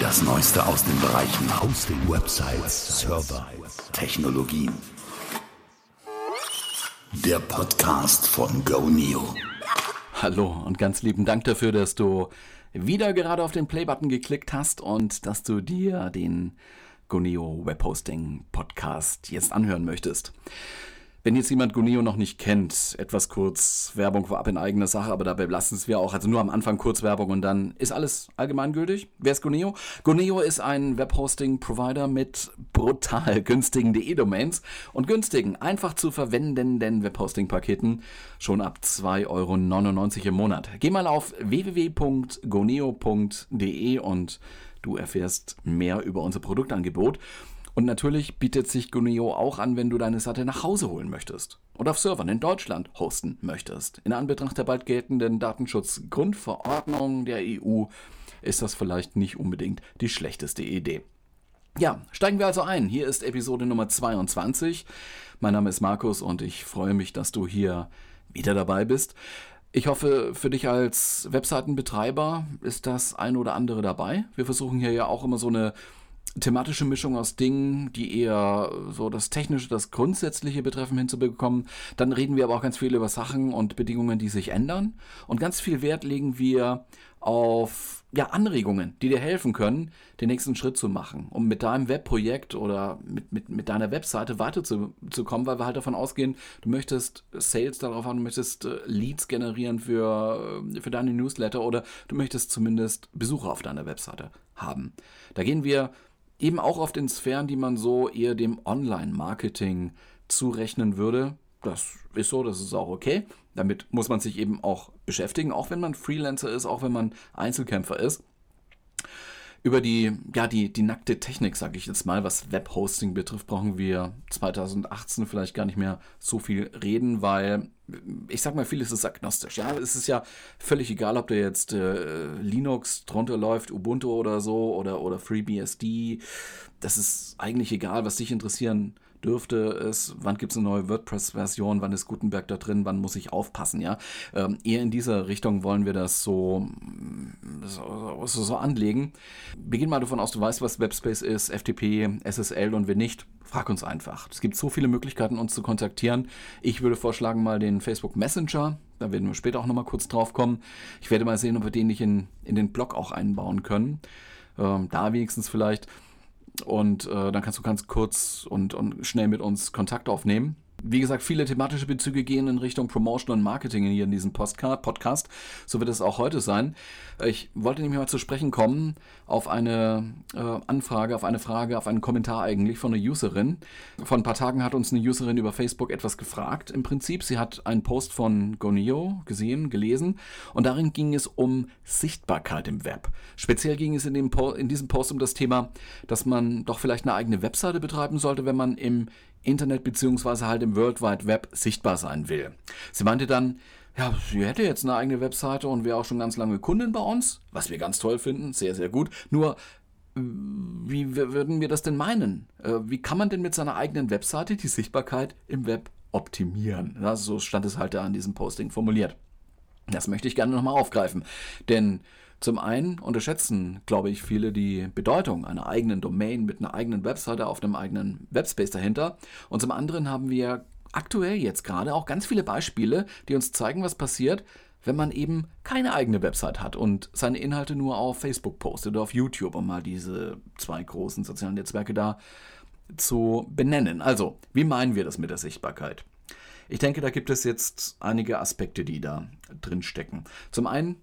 Das Neueste aus den Bereichen Hosting, Websites, Server, Technologien. Der Podcast von GoNeo. Hallo und ganz lieben Dank dafür, dass du wieder gerade auf den Play-Button geklickt hast und dass du dir den GoNeo Webhosting Podcast jetzt anhören möchtest. Wenn jetzt jemand Guneo noch nicht kennt, etwas kurz Werbung vorab in eigener Sache, aber dabei lassen es wir auch. Also nur am Anfang kurz Werbung und dann ist alles allgemeingültig. Wer ist Guneo? Guneo ist ein Webhosting-Provider mit brutal günstigen DE-Domains und günstigen, einfach zu verwendenden Webhosting-Paketen schon ab 2,99 Euro im Monat. Geh mal auf www.goneo.de und du erfährst mehr über unser Produktangebot. Und natürlich bietet sich Guneo auch an, wenn du deine Seite nach Hause holen möchtest und auf Servern in Deutschland hosten möchtest. In Anbetracht der bald geltenden Datenschutzgrundverordnung der EU ist das vielleicht nicht unbedingt die schlechteste Idee. Ja, steigen wir also ein. Hier ist Episode Nummer 22. Mein Name ist Markus und ich freue mich, dass du hier wieder dabei bist. Ich hoffe, für dich als Webseitenbetreiber ist das ein oder andere dabei. Wir versuchen hier ja auch immer so eine thematische Mischung aus Dingen, die eher so das Technische, das Grundsätzliche betreffen, hinzubekommen. Dann reden wir aber auch ganz viel über Sachen und Bedingungen, die sich ändern. Und ganz viel Wert legen wir auf ja, Anregungen, die dir helfen können, den nächsten Schritt zu machen, um mit deinem Webprojekt oder mit, mit, mit deiner Webseite weiterzukommen, weil wir halt davon ausgehen, du möchtest Sales darauf haben, du möchtest äh, Leads generieren für, äh, für deine Newsletter oder du möchtest zumindest Besucher auf deiner Webseite haben. Da gehen wir eben auch oft in Sphären, die man so eher dem Online-Marketing zurechnen würde. Das ist so, das ist auch okay. Damit muss man sich eben auch beschäftigen, auch wenn man Freelancer ist, auch wenn man Einzelkämpfer ist. Über die, ja, die, die nackte Technik, sage ich jetzt mal, was Webhosting betrifft, brauchen wir 2018 vielleicht gar nicht mehr so viel reden, weil ich sag mal, vieles ist agnostisch. Ja, es ist ja völlig egal, ob da jetzt äh, Linux drunter läuft, Ubuntu oder so oder, oder FreeBSD. Das ist eigentlich egal, was dich interessieren dürfte es, wann gibt es eine neue WordPress-Version, wann ist Gutenberg da drin, wann muss ich aufpassen, ja. Ähm, eher in dieser Richtung wollen wir das so, so, so, anlegen. Gehen mal davon aus, du weißt, was Webspace ist, FTP, SSL und wenn nicht, frag uns einfach. Es gibt so viele Möglichkeiten, uns zu kontaktieren. Ich würde vorschlagen, mal den Facebook Messenger, da werden wir später auch nochmal kurz drauf kommen. Ich werde mal sehen, ob wir den nicht in, in den Blog auch einbauen können. Ähm, da wenigstens vielleicht. Und äh, dann kannst du ganz kurz und, und schnell mit uns Kontakt aufnehmen. Wie gesagt, viele thematische Bezüge gehen in Richtung Promotion und Marketing hier in diesem Podcast. So wird es auch heute sein. Ich wollte nämlich mal zu sprechen kommen auf eine äh, Anfrage, auf eine Frage, auf einen Kommentar eigentlich von einer Userin. Vor ein paar Tagen hat uns eine Userin über Facebook etwas gefragt. Im Prinzip, sie hat einen Post von Gonio gesehen, gelesen und darin ging es um Sichtbarkeit im Web. Speziell ging es in, dem in diesem Post um das Thema, dass man doch vielleicht eine eigene Webseite betreiben sollte, wenn man im Internet beziehungsweise halt im World Wide Web sichtbar sein will. Sie meinte dann, ja, sie hätte jetzt eine eigene Webseite und wäre auch schon ganz lange Kundin bei uns, was wir ganz toll finden, sehr, sehr gut. Nur, wie würden wir das denn meinen? Äh, wie kann man denn mit seiner eigenen Webseite die Sichtbarkeit im Web optimieren? so stand es halt da an diesem Posting formuliert. Das möchte ich gerne nochmal aufgreifen, denn zum einen unterschätzen, glaube ich, viele die Bedeutung einer eigenen Domain mit einer eigenen Webseite auf einem eigenen Webspace dahinter. Und zum anderen haben wir aktuell jetzt gerade auch ganz viele Beispiele, die uns zeigen, was passiert, wenn man eben keine eigene Website hat und seine Inhalte nur auf Facebook postet oder auf YouTube, um mal diese zwei großen sozialen Netzwerke da zu benennen. Also, wie meinen wir das mit der Sichtbarkeit? Ich denke, da gibt es jetzt einige Aspekte, die da drin stecken. Zum einen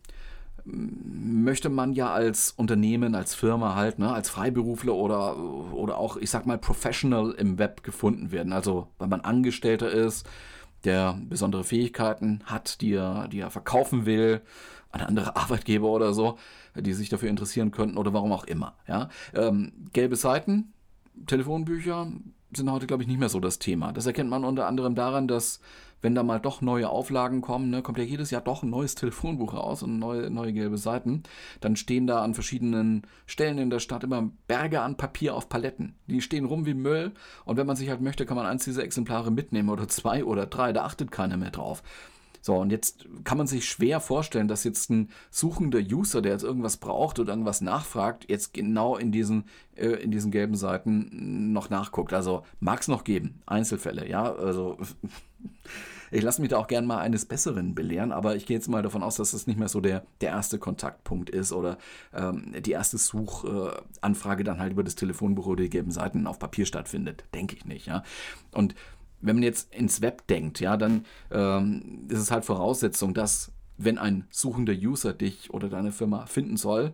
möchte man ja als Unternehmen, als Firma halt, ne, als Freiberufler oder, oder auch, ich sag mal, Professional im Web gefunden werden. Also, weil man Angestellter ist, der besondere Fähigkeiten hat, die er, die er verkaufen will, an andere Arbeitgeber oder so, die sich dafür interessieren könnten oder warum auch immer. Ja? Ähm, gelbe Seiten, Telefonbücher sind heute, glaube ich, nicht mehr so das Thema. Das erkennt man unter anderem daran, dass wenn da mal doch neue Auflagen kommen, ne, kommt ja jedes Jahr doch ein neues Telefonbuch raus und neue, neue gelbe Seiten, dann stehen da an verschiedenen Stellen in der Stadt immer Berge an Papier auf Paletten. Die stehen rum wie Müll und wenn man sich halt möchte, kann man eins dieser Exemplare mitnehmen oder zwei oder drei, da achtet keiner mehr drauf. So, und jetzt kann man sich schwer vorstellen, dass jetzt ein suchender User, der jetzt irgendwas braucht oder irgendwas nachfragt, jetzt genau in diesen, äh, in diesen gelben Seiten noch nachguckt. Also mag es noch geben, Einzelfälle, ja, also ich lasse mich da auch gern mal eines Besseren belehren, aber ich gehe jetzt mal davon aus, dass das nicht mehr so der, der erste Kontaktpunkt ist oder ähm, die erste Suchanfrage äh, dann halt über das Telefonbuch oder die gelben Seiten auf Papier stattfindet. Denke ich nicht, ja. Und wenn man jetzt ins Web denkt, ja, dann ähm, ist es halt Voraussetzung, dass wenn ein suchender User dich oder deine Firma finden soll,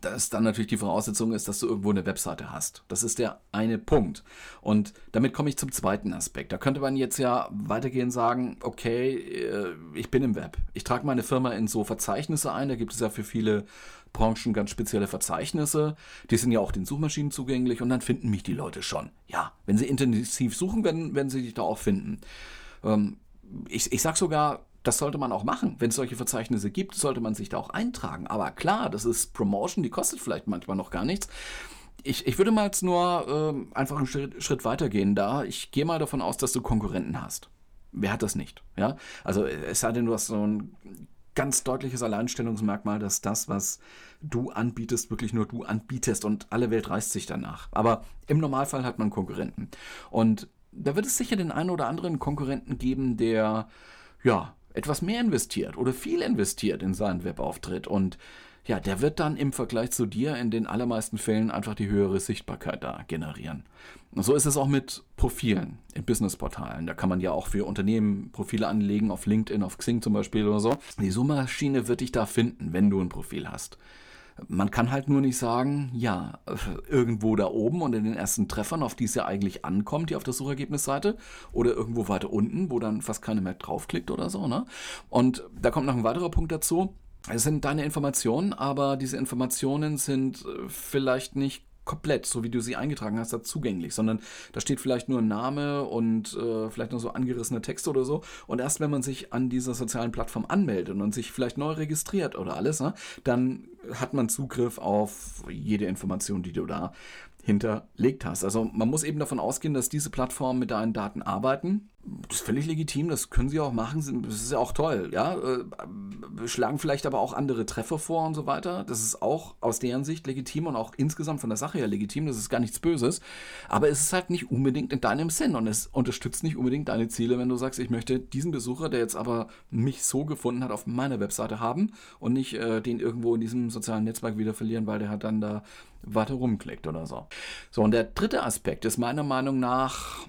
dass dann natürlich die Voraussetzung ist, dass du irgendwo eine Webseite hast. Das ist der eine Punkt. Und damit komme ich zum zweiten Aspekt. Da könnte man jetzt ja weitergehen und sagen, okay, äh, ich bin im Web. Ich trage meine Firma in so Verzeichnisse ein. Da gibt es ja für viele Branchen ganz spezielle Verzeichnisse. Die sind ja auch den Suchmaschinen zugänglich und dann finden mich die Leute schon. Ja, wenn sie intensiv suchen, werden, werden sie dich da auch finden. Ähm, ich, ich sage sogar, das sollte man auch machen. Wenn es solche Verzeichnisse gibt, sollte man sich da auch eintragen. Aber klar, das ist Promotion, die kostet vielleicht manchmal noch gar nichts. Ich, ich würde mal jetzt nur äh, einfach einen Schritt, Schritt weiter gehen da. Ich gehe mal davon aus, dass du Konkurrenten hast. Wer hat das nicht? Ja, also es sei denn, du hast so ein ganz deutliches Alleinstellungsmerkmal, dass das, was du anbietest, wirklich nur du anbietest und alle Welt reißt sich danach. Aber im Normalfall hat man Konkurrenten. Und da wird es sicher den einen oder anderen Konkurrenten geben, der ja etwas mehr investiert oder viel investiert in seinen Webauftritt und ja, der wird dann im Vergleich zu dir in den allermeisten Fällen einfach die höhere Sichtbarkeit da generieren. So ist es auch mit Profilen in Businessportalen. Da kann man ja auch für Unternehmen Profile anlegen, auf LinkedIn, auf Xing zum Beispiel oder so. Die Suchmaschine wird dich da finden, wenn du ein Profil hast. Man kann halt nur nicht sagen, ja, irgendwo da oben und in den ersten Treffern, auf die es ja eigentlich ankommt, die auf der Suchergebnisseite, oder irgendwo weiter unten, wo dann fast keiner mehr draufklickt oder so. Ne? Und da kommt noch ein weiterer Punkt dazu. Es sind deine Informationen, aber diese Informationen sind äh, vielleicht nicht komplett, so wie du sie eingetragen hast, da zugänglich, sondern da steht vielleicht nur ein Name und äh, vielleicht noch so angerissene Texte oder so. Und erst wenn man sich an dieser sozialen Plattform anmeldet und sich vielleicht neu registriert oder alles, ne, dann hat man Zugriff auf jede Information, die du da hinterlegt hast. Also man muss eben davon ausgehen, dass diese Plattformen mit deinen Daten arbeiten das ist völlig legitim, das können sie auch machen, das ist ja auch toll, ja. Äh, schlagen vielleicht aber auch andere Treffer vor und so weiter. Das ist auch aus deren Sicht legitim und auch insgesamt von der Sache her legitim, das ist gar nichts Böses. Aber es ist halt nicht unbedingt in deinem Sinn und es unterstützt nicht unbedingt deine Ziele, wenn du sagst, ich möchte diesen Besucher, der jetzt aber mich so gefunden hat, auf meiner Webseite haben und nicht äh, den irgendwo in diesem sozialen Netzwerk wieder verlieren, weil der hat dann da weiter rumklickt oder so. So, und der dritte Aspekt ist meiner Meinung nach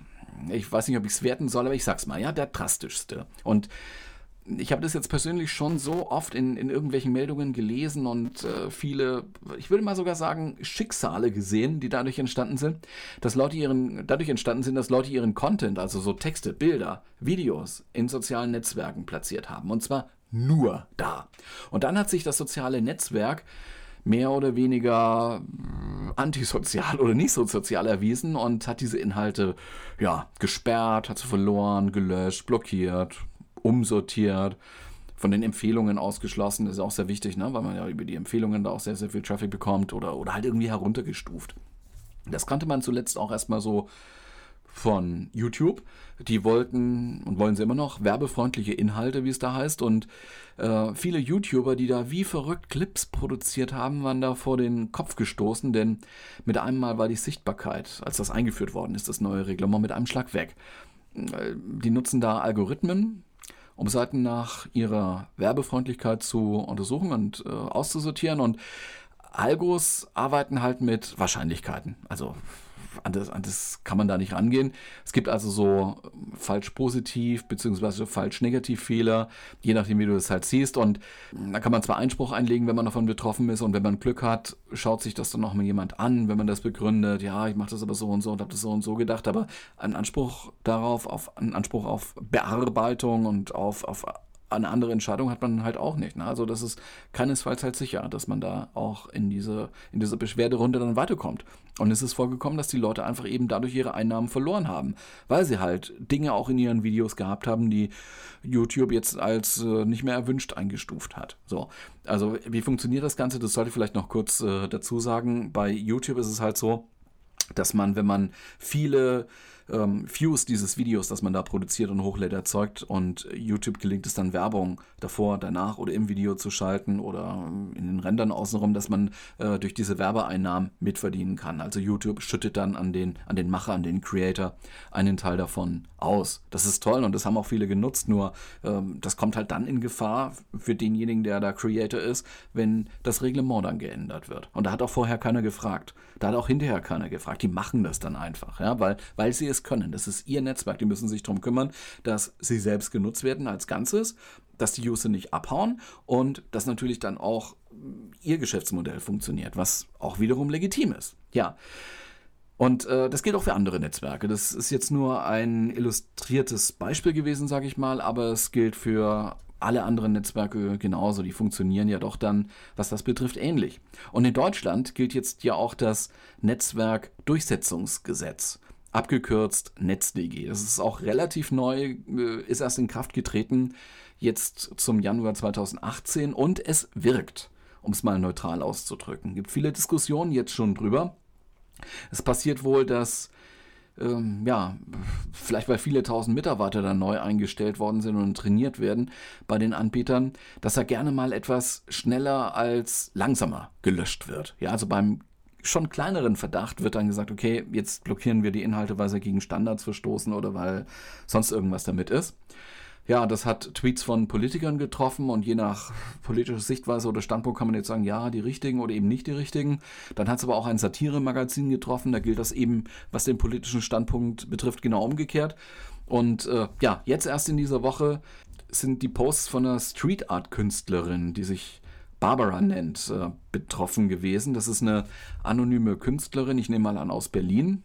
ich weiß nicht, ob ich es werten soll, aber ich sag's mal, ja, der drastischste. Und ich habe das jetzt persönlich schon so oft in, in irgendwelchen Meldungen gelesen und äh, viele, ich würde mal sogar sagen, Schicksale gesehen, die dadurch entstanden sind, dass Leute ihren, dadurch entstanden sind, dass Leute ihren Content, also so Texte, Bilder, Videos in sozialen Netzwerken platziert haben. Und zwar nur da. Und dann hat sich das soziale Netzwerk mehr oder weniger äh, antisozial oder nicht so sozial erwiesen und hat diese Inhalte ja gesperrt, hat sie verloren, gelöscht, blockiert, umsortiert, von den Empfehlungen ausgeschlossen. Das ist auch sehr wichtig, ne? weil man ja über die Empfehlungen da auch sehr, sehr viel Traffic bekommt oder, oder halt irgendwie heruntergestuft. Das kannte man zuletzt auch erstmal so von YouTube. Die wollten und wollen sie immer noch werbefreundliche Inhalte, wie es da heißt. Und äh, viele YouTuber, die da wie verrückt Clips produziert haben, waren da vor den Kopf gestoßen, denn mit einem Mal war die Sichtbarkeit, als das eingeführt worden ist, das neue Reglement, mit einem Schlag weg. Äh, die nutzen da Algorithmen, um Seiten nach ihrer Werbefreundlichkeit zu untersuchen und äh, auszusortieren. Und Algos arbeiten halt mit Wahrscheinlichkeiten. Also an das, an das kann man da nicht rangehen. Es gibt also so falsch positiv bzw. falsch negativ Fehler, je nachdem, wie du das halt siehst. Und da kann man zwar Einspruch einlegen, wenn man davon betroffen ist und wenn man Glück hat, schaut sich das dann noch mal jemand an, wenn man das begründet. Ja, ich mache das aber so und so und habe das so und so gedacht, aber ein Anspruch darauf, auf einen Anspruch auf Bearbeitung und auf, auf eine andere Entscheidung hat man halt auch nicht. Ne? Also das ist keinesfalls halt sicher, dass man da auch in diese, in diese Beschwerderunde dann weiterkommt. Und es ist vorgekommen, dass die Leute einfach eben dadurch ihre Einnahmen verloren haben, weil sie halt Dinge auch in ihren Videos gehabt haben, die YouTube jetzt als äh, nicht mehr erwünscht eingestuft hat. So, also wie funktioniert das Ganze? Das sollte ich vielleicht noch kurz äh, dazu sagen. Bei YouTube ist es halt so, dass man, wenn man viele ähm, Views dieses Videos, das man da produziert und hochlädt, erzeugt und YouTube gelingt es dann Werbung davor, danach oder im Video zu schalten oder ähm, in den Rändern außenrum, dass man äh, durch diese Werbeeinnahmen mitverdienen kann. Also YouTube schüttet dann an den, an den Macher, an den Creator einen Teil davon aus. Das ist toll und das haben auch viele genutzt, nur ähm, das kommt halt dann in Gefahr für denjenigen, der da Creator ist, wenn das Reglement dann geändert wird. Und da hat auch vorher keiner gefragt. Da hat auch hinterher keiner gefragt. Die machen das dann einfach, ja, weil, weil sie es können. Das ist ihr Netzwerk. Die müssen sich darum kümmern, dass sie selbst genutzt werden als Ganzes, dass die User nicht abhauen und dass natürlich dann auch ihr Geschäftsmodell funktioniert, was auch wiederum legitim ist. Ja. Und äh, das gilt auch für andere Netzwerke. Das ist jetzt nur ein illustriertes Beispiel gewesen, sage ich mal, aber es gilt für alle anderen Netzwerke genauso. Die funktionieren ja doch dann, was das betrifft, ähnlich. Und in Deutschland gilt jetzt ja auch das Netzwerkdurchsetzungsgesetz, abgekürzt NetzDG. Das ist auch relativ neu, äh, ist erst in Kraft getreten, jetzt zum Januar 2018 und es wirkt, um es mal neutral auszudrücken. Es gibt viele Diskussionen jetzt schon drüber. Es passiert wohl, dass ähm, ja, vielleicht weil viele tausend Mitarbeiter dann neu eingestellt worden sind und trainiert werden bei den Anbietern, dass er gerne mal etwas schneller als langsamer gelöscht wird. Ja, also beim schon kleineren Verdacht wird dann gesagt, okay, jetzt blockieren wir die Inhalte, weil sie gegen Standards verstoßen oder weil sonst irgendwas damit ist. Ja, das hat Tweets von Politikern getroffen und je nach politischer Sichtweise oder Standpunkt kann man jetzt sagen, ja, die richtigen oder eben nicht die richtigen. Dann hat es aber auch ein Satire-Magazin getroffen, da gilt das eben, was den politischen Standpunkt betrifft, genau umgekehrt. Und äh, ja, jetzt erst in dieser Woche sind die Posts von einer Street Art Künstlerin, die sich Barbara nennt, äh, betroffen gewesen. Das ist eine anonyme Künstlerin, ich nehme mal an aus Berlin,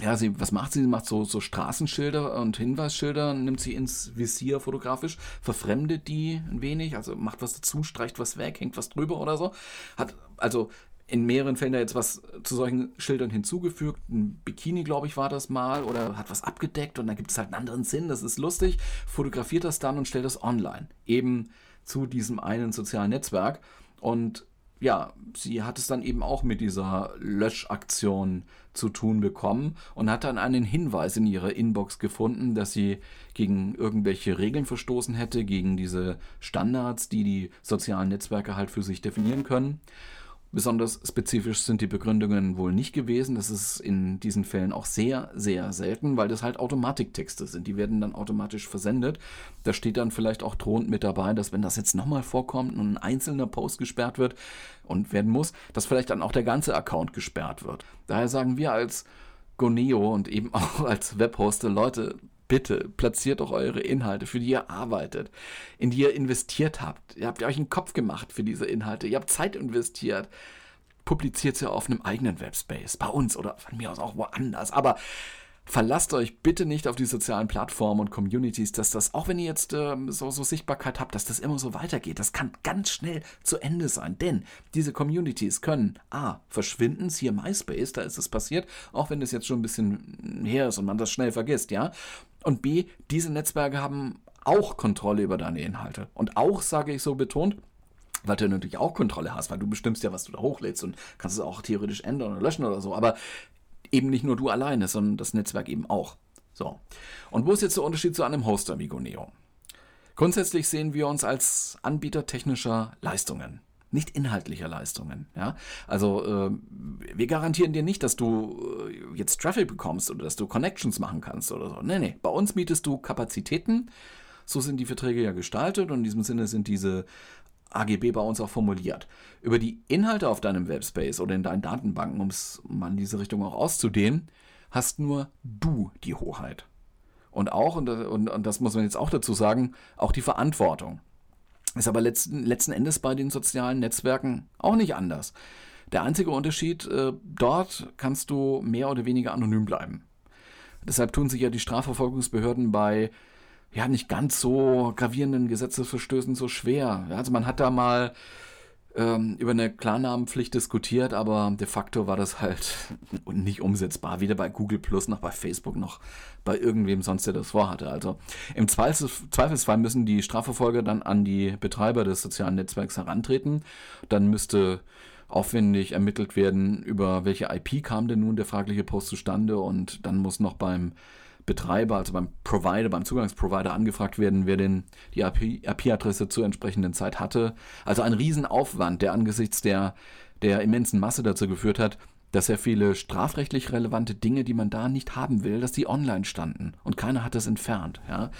ja, sie, was macht sie? Sie macht so, so Straßenschilder und Hinweisschilder, nimmt sie ins Visier fotografisch, verfremdet die ein wenig, also macht was dazu, streicht was weg, hängt was drüber oder so. Hat also in mehreren Fällen da jetzt was zu solchen Schildern hinzugefügt. Ein Bikini, glaube ich, war das mal, oder hat was abgedeckt und dann gibt es halt einen anderen Sinn, das ist lustig, fotografiert das dann und stellt das online. Eben zu diesem einen sozialen Netzwerk. Und ja, sie hat es dann eben auch mit dieser Löschaktion zu tun bekommen und hat dann einen Hinweis in ihrer Inbox gefunden, dass sie gegen irgendwelche Regeln verstoßen hätte, gegen diese Standards, die die sozialen Netzwerke halt für sich definieren können. Besonders spezifisch sind die Begründungen wohl nicht gewesen. Das ist in diesen Fällen auch sehr, sehr selten, weil das halt Automatiktexte sind. Die werden dann automatisch versendet. Da steht dann vielleicht auch drohend mit dabei, dass wenn das jetzt nochmal vorkommt und ein einzelner Post gesperrt wird und werden muss, dass vielleicht dann auch der ganze Account gesperrt wird. Daher sagen wir als Goneo und eben auch als Webhoster, Leute, bitte platziert doch eure Inhalte, für die ihr arbeitet, in die ihr investiert habt. Ihr habt euch einen Kopf gemacht für diese Inhalte, ihr habt Zeit investiert. Publiziert sie auf einem eigenen Webspace, bei uns oder von mir aus auch woanders. Aber verlasst euch bitte nicht auf die sozialen Plattformen und Communities, dass das, auch wenn ihr jetzt äh, so, so, Sichtbarkeit habt, dass das immer so weitergeht. Das kann ganz schnell zu Ende sein, denn diese Communities können A, verschwinden, hier MySpace, da ist es passiert, auch wenn das jetzt schon ein bisschen her ist und man das schnell vergisst, ja. Und B, diese Netzwerke haben auch Kontrolle über deine Inhalte. Und auch, sage ich so betont, weil du natürlich auch Kontrolle hast, weil du bestimmst ja, was du da hochlädst und kannst es auch theoretisch ändern oder löschen oder so. Aber eben nicht nur du alleine, sondern das Netzwerk eben auch. So. Und wo ist jetzt der Unterschied zu einem Hoster wie? Grundsätzlich sehen wir uns als Anbieter technischer Leistungen, nicht inhaltlicher Leistungen. Ja? Also äh, wir garantieren dir nicht, dass du äh, jetzt Traffic bekommst oder dass du Connections machen kannst oder so. Nee, nee. Bei uns mietest du Kapazitäten. So sind die Verträge ja gestaltet und in diesem Sinne sind diese AGB bei uns auch formuliert. Über die Inhalte auf deinem Webspace oder in deinen Datenbanken, um es mal in diese Richtung auch auszudehnen, hast nur du die Hoheit. Und auch, und, und, und das muss man jetzt auch dazu sagen, auch die Verantwortung. Ist aber letzten, letzten Endes bei den sozialen Netzwerken auch nicht anders. Der einzige Unterschied, äh, dort kannst du mehr oder weniger anonym bleiben. Deshalb tun sich ja die Strafverfolgungsbehörden bei ja nicht ganz so gravierenden Gesetzesverstößen so schwer. Also man hat da mal ähm, über eine Klarnamenpflicht diskutiert, aber de facto war das halt nicht umsetzbar. Weder bei Google Plus noch bei Facebook noch bei irgendwem sonst, der das vorhatte. Also im Zweifelsfall müssen die Strafverfolger dann an die Betreiber des sozialen Netzwerks herantreten. Dann müsste aufwendig ermittelt werden, über welche IP kam denn nun der fragliche Post zustande und dann muss noch beim Betreiber, also beim Provider, beim Zugangsprovider angefragt werden, wer denn die IP-Adresse zur entsprechenden Zeit hatte. Also ein Riesenaufwand, der angesichts der, der immensen Masse dazu geführt hat, dass sehr viele strafrechtlich relevante Dinge, die man da nicht haben will, dass die online standen und keiner hat das entfernt. Ja.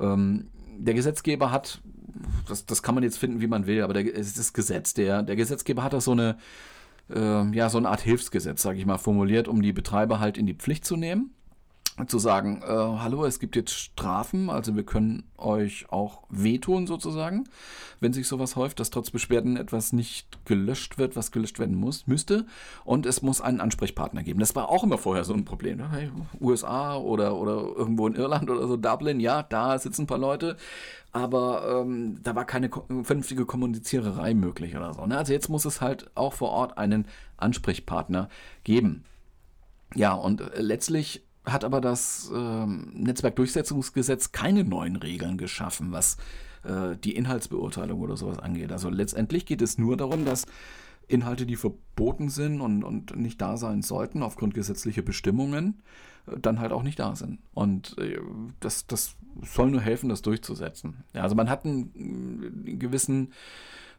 Ähm, der Gesetzgeber hat, das, das kann man jetzt finden, wie man will, aber der, es ist das Gesetz. Der, der Gesetzgeber hat da so eine, äh, ja, so eine Art Hilfsgesetz, sage ich mal, formuliert, um die Betreiber halt in die Pflicht zu nehmen zu sagen, äh, hallo, es gibt jetzt Strafen, also wir können euch auch wehtun sozusagen, wenn sich sowas häuft, dass trotz Beschwerden etwas nicht gelöscht wird, was gelöscht werden muss, müsste. Und es muss einen Ansprechpartner geben. Das war auch immer vorher so ein Problem. Ne? USA oder, oder irgendwo in Irland oder so, Dublin, ja, da sitzen ein paar Leute, aber ähm, da war keine vernünftige Kommuniziererei möglich oder so. Ne? Also jetzt muss es halt auch vor Ort einen Ansprechpartner geben. Ja, und äh, letztlich hat aber das äh, Netzwerkdurchsetzungsgesetz keine neuen Regeln geschaffen, was äh, die Inhaltsbeurteilung oder sowas angeht. Also letztendlich geht es nur darum, dass Inhalte, die verboten sind und, und nicht da sein sollten aufgrund gesetzlicher Bestimmungen, äh, dann halt auch nicht da sind. Und äh, das, das soll nur helfen, das durchzusetzen. Ja, also man hat einen, gewissen,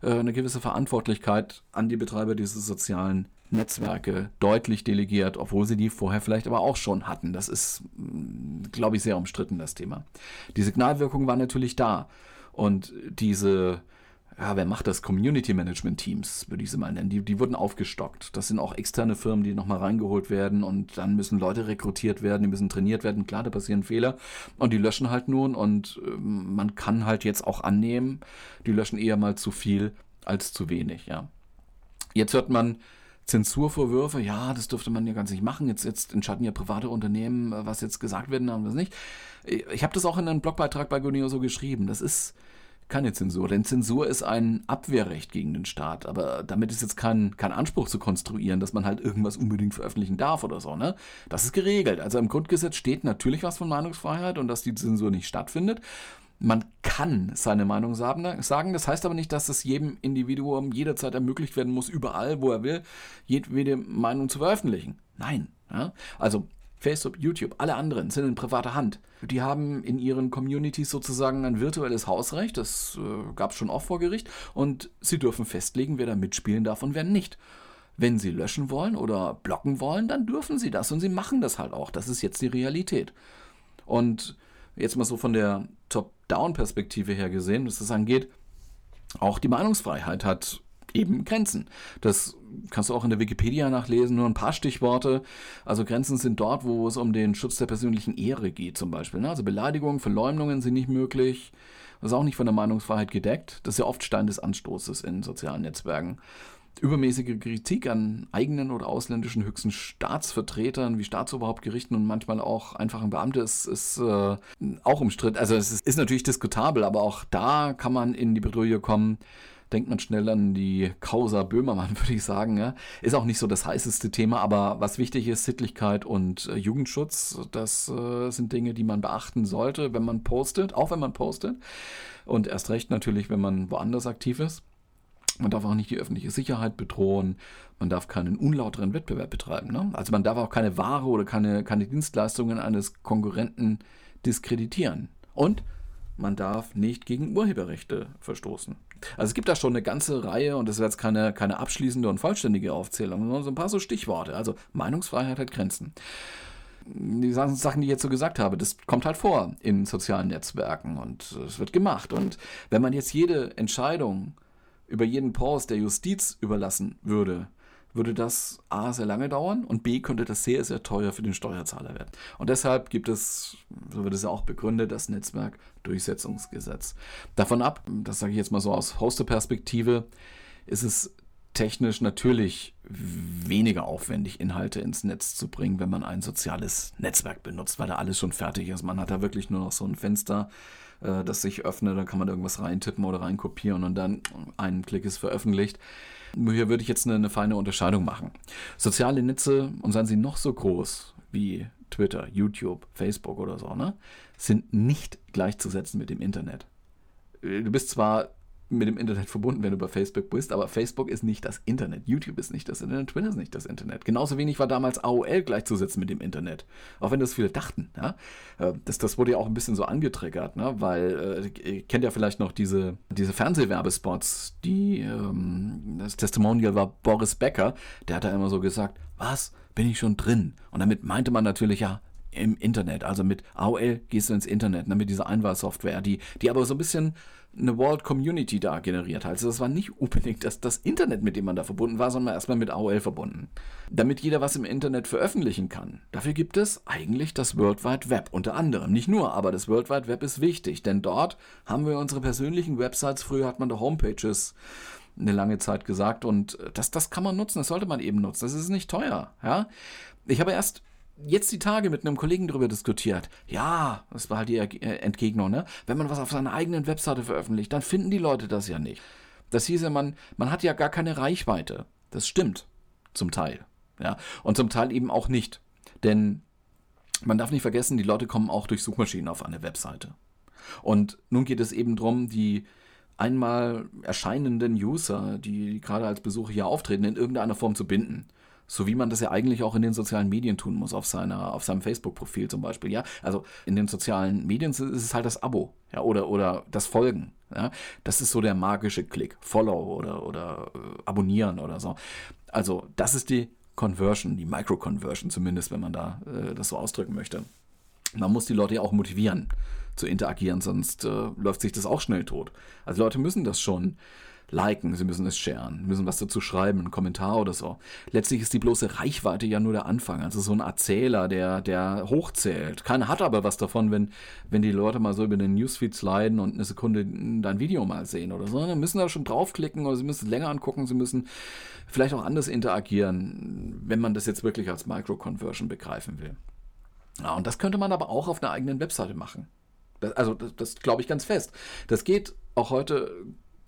äh, eine gewisse Verantwortlichkeit an die Betreiber dieser sozialen Netzwerke deutlich delegiert, obwohl sie die vorher vielleicht aber auch schon hatten. Das ist, mm, glaube ich, sehr umstritten, das Thema. Die Signalwirkung war natürlich da. Und diese, ja, wer macht das? Community Management Teams, würde ich sie mal nennen. Die, die wurden aufgestockt. Das sind auch externe Firmen, die nochmal reingeholt werden und dann müssen Leute rekrutiert werden, die müssen trainiert werden. Klar, da passieren Fehler und die löschen halt nun und äh, man kann halt jetzt auch annehmen, die löschen eher mal zu viel als zu wenig, ja. Jetzt hört man, Zensurvorwürfe, ja, das dürfte man ja ganz nicht machen. Jetzt, jetzt entscheiden ja private Unternehmen, äh, was jetzt gesagt werden und was nicht. Ich habe das auch in einem Blogbeitrag bei Guneo so geschrieben. Das ist keine Zensur, denn Zensur ist ein Abwehrrecht gegen den Staat. Aber damit ist jetzt kein, kein Anspruch zu konstruieren, dass man halt irgendwas unbedingt veröffentlichen darf oder so. Ne? Das ist geregelt. Also im Grundgesetz steht natürlich was von Meinungsfreiheit und dass die Zensur nicht stattfindet. Man kann seine Meinung sagen. Das heißt aber nicht, dass es jedem Individuum jederzeit ermöglicht werden muss, überall, wo er will, jede Meinung zu veröffentlichen. Nein. Ja? Also Facebook, YouTube, alle anderen sind in privater Hand. Die haben in ihren Communities sozusagen ein virtuelles Hausrecht, das äh, gab es schon oft vor Gericht, und sie dürfen festlegen, wer da mitspielen darf und wer nicht. Wenn sie löschen wollen oder blocken wollen, dann dürfen sie das und sie machen das halt auch. Das ist jetzt die Realität. Und jetzt mal so von der Top-Down-Perspektive her gesehen, was das angeht, auch die Meinungsfreiheit hat eben Grenzen. Das kannst du auch in der Wikipedia nachlesen, nur ein paar Stichworte. Also Grenzen sind dort, wo es um den Schutz der persönlichen Ehre geht zum Beispiel. Ne? Also Beleidigungen, Verleumdungen sind nicht möglich. Das ist auch nicht von der Meinungsfreiheit gedeckt. Das ist ja oft Stein des Anstoßes in sozialen Netzwerken übermäßige Kritik an eigenen oder ausländischen höchsten Staatsvertretern wie Staatsoberhauptgerichten und manchmal auch einfachen Beamte ist, ist äh, auch umstritten. Also es ist, ist, natürlich diskutabel, aber auch da kann man in die Bredouille kommen. Denkt man schnell an die Causa Böhmermann, würde ich sagen. Ja. Ist auch nicht so das heißeste Thema, aber was wichtig ist, Sittlichkeit und äh, Jugendschutz, das äh, sind Dinge, die man beachten sollte, wenn man postet, auch wenn man postet. Und erst recht natürlich, wenn man woanders aktiv ist. Man darf auch nicht die öffentliche Sicherheit bedrohen. Man darf keinen unlauteren Wettbewerb betreiben. Ne? Also man darf auch keine Ware oder keine, keine Dienstleistungen eines Konkurrenten diskreditieren. Und man darf nicht gegen Urheberrechte verstoßen. Also es gibt da schon eine ganze Reihe und das ist jetzt keine, keine abschließende und vollständige Aufzählung, sondern so ein paar so Stichworte. Also Meinungsfreiheit hat Grenzen. Die Sachen, die ich jetzt so gesagt habe, das kommt halt vor in sozialen Netzwerken und es wird gemacht. Und wenn man jetzt jede Entscheidung über jeden Post der Justiz überlassen würde, würde das A sehr lange dauern und B könnte das sehr, sehr teuer für den Steuerzahler werden. Und deshalb gibt es, so wird es ja auch begründet, das Netzwerkdurchsetzungsgesetz. Davon ab, das sage ich jetzt mal so aus Hoster-Perspektive, ist es technisch natürlich weniger aufwendig, Inhalte ins Netz zu bringen, wenn man ein soziales Netzwerk benutzt, weil da alles schon fertig ist. Man hat da wirklich nur noch so ein Fenster, äh, das sich öffnet, da kann man irgendwas reintippen oder reinkopieren und dann ein Klick ist veröffentlicht. Hier würde ich jetzt eine, eine feine Unterscheidung machen. Soziale Netze, und seien sie noch so groß wie Twitter, YouTube, Facebook oder so, ne, sind nicht gleichzusetzen mit dem Internet. Du bist zwar mit dem Internet verbunden, wenn du bei Facebook bist, aber Facebook ist nicht das Internet, YouTube ist nicht das Internet, Twitter ist nicht das Internet. Genauso wenig war damals AOL gleichzusetzen mit dem Internet, auch wenn das viele dachten. Ja? Äh, das, das wurde ja auch ein bisschen so angetriggert, ne? weil äh, ihr kennt ja vielleicht noch diese, diese Fernsehwerbespots, die ähm, das Testimonial war Boris Becker, der hat da immer so gesagt, was, bin ich schon drin? Und damit meinte man natürlich ja, im Internet. Also mit AOL gehst du ins Internet, ne, mit dieser Einwahlsoftware, die, die aber so ein bisschen eine World Community da generiert hat. Also das war nicht unbedingt das, das Internet, mit dem man da verbunden war, sondern erstmal mit AOL verbunden. Damit jeder was im Internet veröffentlichen kann. Dafür gibt es eigentlich das World Wide Web unter anderem. Nicht nur, aber das World Wide Web ist wichtig, denn dort haben wir unsere persönlichen Websites. Früher hat man da Homepages eine lange Zeit gesagt und das, das kann man nutzen, das sollte man eben nutzen. Das ist nicht teuer. Ja? Ich habe erst jetzt die Tage mit einem Kollegen darüber diskutiert. Ja, das war halt die äh, Entgegnung, ne? Wenn man was auf seiner eigenen Webseite veröffentlicht, dann finden die Leute das ja nicht. Das hieße, man, man hat ja gar keine Reichweite. Das stimmt. Zum Teil. Ja. Und zum Teil eben auch nicht. Denn man darf nicht vergessen, die Leute kommen auch durch Suchmaschinen auf eine Webseite. Und nun geht es eben darum, die einmal erscheinenden User, die gerade als Besucher hier auftreten, in irgendeiner Form zu binden. So wie man das ja eigentlich auch in den sozialen Medien tun muss, auf, seiner, auf seinem Facebook-Profil zum Beispiel. Ja, also in den sozialen Medien ist es halt das Abo ja, oder, oder das Folgen. Ja, das ist so der magische Klick. Follow oder, oder äh, abonnieren oder so. Also, das ist die Conversion, die Micro-Conversion zumindest, wenn man da äh, das so ausdrücken möchte. Man muss die Leute ja auch motivieren zu interagieren, sonst äh, läuft sich das auch schnell tot. Also Leute müssen das schon liken, sie müssen es sharen, müssen was dazu schreiben, einen Kommentar oder so. Letztlich ist die bloße Reichweite ja nur der Anfang. Also so ein Erzähler, der, der hochzählt. Keiner hat aber was davon, wenn, wenn die Leute mal so über den Newsfeed sliden und eine Sekunde dein Video mal sehen oder so. Dann müssen da schon draufklicken oder sie müssen es länger angucken, sie müssen vielleicht auch anders interagieren, wenn man das jetzt wirklich als Micro-Conversion begreifen will. Ja, und das könnte man aber auch auf einer eigenen Webseite machen. Das, also, das, das glaube ich ganz fest. Das geht auch heute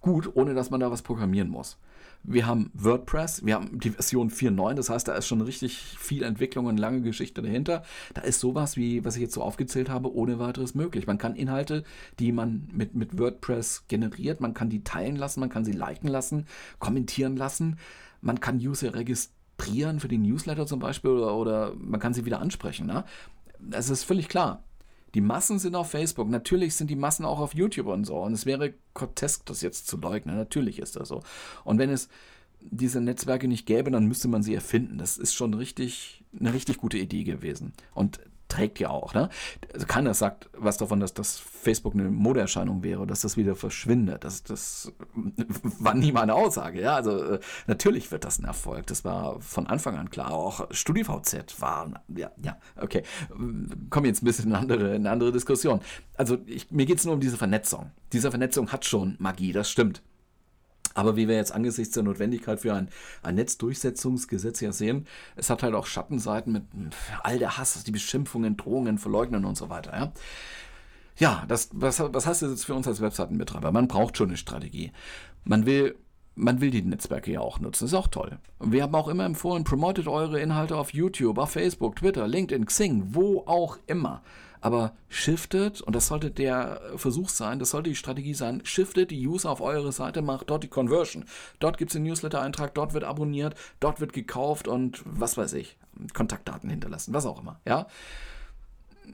gut, ohne dass man da was programmieren muss. Wir haben WordPress, wir haben die Version 4.9, das heißt, da ist schon richtig viel Entwicklung und lange Geschichte dahinter. Da ist sowas wie, was ich jetzt so aufgezählt habe, ohne weiteres möglich. Man kann Inhalte, die man mit, mit WordPress generiert, man kann die teilen lassen, man kann sie liken lassen, kommentieren lassen, man kann User registrieren für die Newsletter zum Beispiel oder, oder man kann sie wieder ansprechen. Ne? Ist völlig klar. Die Massen sind auf Facebook. Natürlich sind die Massen auch auf YouTube und so. Und es wäre grotesk, das jetzt zu leugnen. Natürlich ist das so. Und wenn es diese Netzwerke nicht gäbe, dann müsste man sie erfinden. Das ist schon richtig, eine richtig gute Idee gewesen. Und trägt ja auch. Ne? Also keiner sagt was davon, dass das Facebook eine Modeerscheinung wäre, dass das wieder verschwindet. Das, das war nie meine Aussage. Ja? Also äh, natürlich wird das ein Erfolg. Das war von Anfang an klar. Auch StudiVZ war, ja, ja, okay. Kommen jetzt ein bisschen in andere, in eine andere Diskussion. Also ich, mir geht es nur um diese Vernetzung. Diese Vernetzung hat schon Magie, das stimmt. Aber wie wir jetzt angesichts der Notwendigkeit für ein, ein Netzdurchsetzungsgesetz ja sehen, es hat halt auch Schattenseiten mit all der Hass, die Beschimpfungen, Drohungen, Verleugnen und so weiter. Ja, ja das, was, was heißt das jetzt für uns als Webseitenbetreiber? Man braucht schon eine Strategie. Man will man will die Netzwerke ja auch nutzen. Ist auch toll. Wir haben auch immer empfohlen, promotet eure Inhalte auf YouTube, auf Facebook, Twitter, LinkedIn, Xing, wo auch immer aber shiftet, und das sollte der Versuch sein, das sollte die Strategie sein, shiftet die User auf eure Seite, macht dort die Conversion. Dort gibt es den Newsletter-Eintrag, dort wird abonniert, dort wird gekauft und was weiß ich, Kontaktdaten hinterlassen, was auch immer, ja.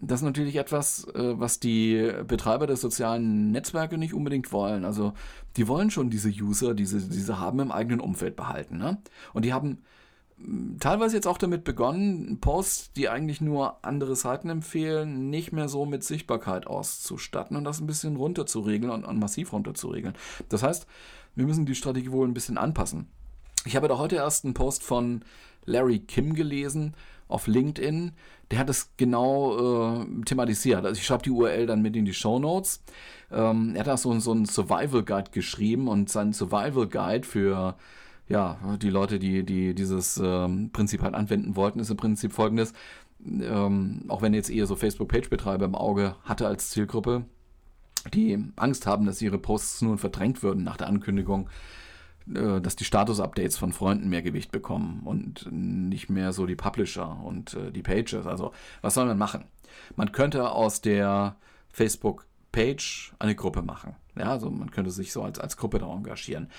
Das ist natürlich etwas, äh, was die Betreiber der sozialen Netzwerke nicht unbedingt wollen. Also die wollen schon diese User, diese, diese haben im eigenen Umfeld behalten. Ne? Und die haben teilweise jetzt auch damit begonnen, Posts, die eigentlich nur andere Seiten empfehlen, nicht mehr so mit Sichtbarkeit auszustatten und das ein bisschen runterzuregeln und, und massiv runterzuregeln. Das heißt, wir müssen die Strategie wohl ein bisschen anpassen. Ich habe da heute erst einen Post von Larry Kim gelesen auf LinkedIn. Der hat es genau äh, thematisiert. Also ich schreibe die URL dann mit in die Show Notes. Ähm, er hat da so, so einen Survival Guide geschrieben und sein Survival Guide für ja, die Leute, die, die dieses ähm, Prinzip halt anwenden wollten, ist im Prinzip folgendes. Ähm, auch wenn jetzt eher so Facebook-Page-Betreiber im Auge hatte als Zielgruppe, die Angst haben, dass ihre Posts nun verdrängt würden nach der Ankündigung, dass die Status-Updates von Freunden mehr Gewicht bekommen und nicht mehr so die Publisher und äh, die Pages. Also, was soll man machen? Man könnte aus der Facebook Page eine Gruppe machen. Ja, also man könnte sich so als, als Gruppe da engagieren.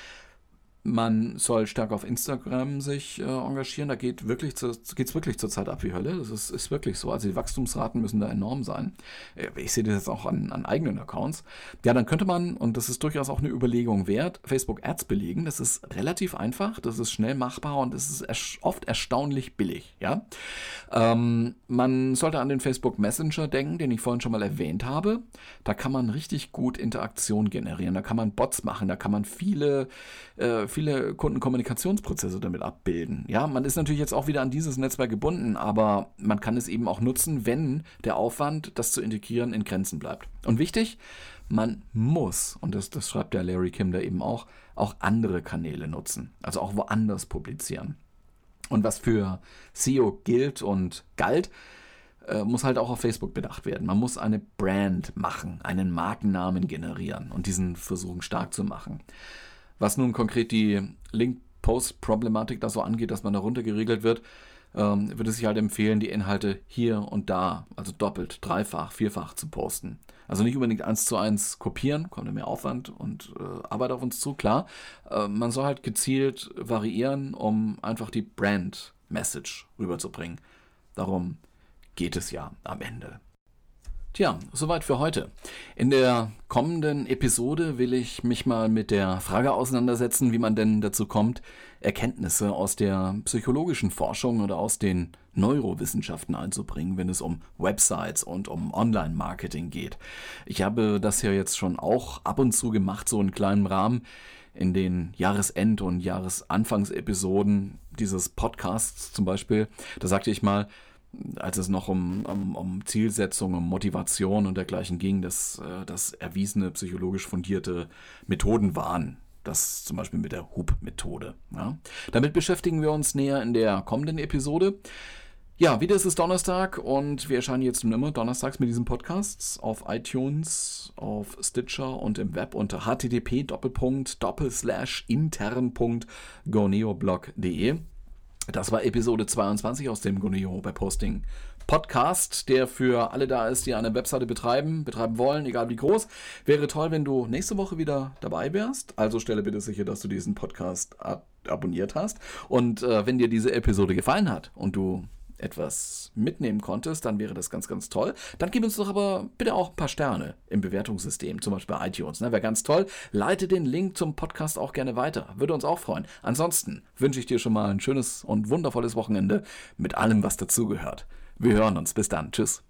Man soll stärker auf Instagram sich äh, engagieren. Da geht wirklich zu, geht's wirklich zurzeit ab wie Hölle. Das ist, ist wirklich so. Also die Wachstumsraten müssen da enorm sein. Äh, ich sehe das jetzt auch an, an eigenen Accounts. Ja, dann könnte man, und das ist durchaus auch eine Überlegung wert, Facebook Ads belegen. Das ist relativ einfach, das ist schnell machbar und es ist oft erstaunlich billig. Ja? Ähm, man sollte an den Facebook Messenger denken, den ich vorhin schon mal erwähnt habe. Da kann man richtig gut Interaktion generieren. Da kann man Bots machen. Da kann man viele äh, viele Kundenkommunikationsprozesse damit abbilden. Ja, man ist natürlich jetzt auch wieder an dieses Netzwerk gebunden, aber man kann es eben auch nutzen, wenn der Aufwand, das zu integrieren, in Grenzen bleibt. Und wichtig, man muss, und das, das schreibt der Larry Kim da eben auch, auch andere Kanäle nutzen, also auch woanders publizieren. Und was für SEO gilt und galt, äh, muss halt auch auf Facebook bedacht werden. Man muss eine Brand machen, einen Markennamen generieren und diesen versuchen stark zu machen. Was nun konkret die Link-Post-Problematik da so angeht, dass man darunter geregelt wird, ähm, würde es sich halt empfehlen, die Inhalte hier und da, also doppelt, dreifach, vierfach zu posten. Also nicht unbedingt eins zu eins kopieren, kommt mehr Aufwand und äh, Arbeit auf uns zu, klar. Äh, man soll halt gezielt variieren, um einfach die Brand-Message rüberzubringen. Darum geht es ja am Ende. Tja, soweit für heute. In der kommenden Episode will ich mich mal mit der Frage auseinandersetzen, wie man denn dazu kommt, Erkenntnisse aus der psychologischen Forschung oder aus den Neurowissenschaften einzubringen, wenn es um Websites und um Online-Marketing geht. Ich habe das ja jetzt schon auch ab und zu gemacht, so in kleinem Rahmen in den Jahresend- und Jahresanfangsepisoden dieses Podcasts zum Beispiel. Da sagte ich mal, als es noch um, um, um, Zielsetzung, um Motivation und dergleichen ging, dass äh, das erwiesene psychologisch fundierte Methoden waren. Das zum Beispiel mit der Hub-Methode. Ja. Damit beschäftigen wir uns näher in der kommenden Episode. Ja, wieder ist es Donnerstag und wir erscheinen jetzt nun immer donnerstags mit diesen Podcasts auf iTunes, auf Stitcher und im Web unter http intern.goneoblog.de. Das war Episode 22 aus dem Gunio bei Posting Podcast, der für alle da ist, die eine Webseite betreiben, betreiben wollen, egal wie groß. Wäre toll, wenn du nächste Woche wieder dabei wärst. Also stelle bitte sicher, dass du diesen Podcast ab abonniert hast. Und äh, wenn dir diese Episode gefallen hat und du etwas mitnehmen konntest, dann wäre das ganz, ganz toll. Dann gib uns doch aber bitte auch ein paar Sterne im Bewertungssystem, zum Beispiel bei iTunes. Ne? Wäre ganz toll. Leite den Link zum Podcast auch gerne weiter. Würde uns auch freuen. Ansonsten wünsche ich dir schon mal ein schönes und wundervolles Wochenende mit allem, was dazugehört. Wir hören uns. Bis dann. Tschüss.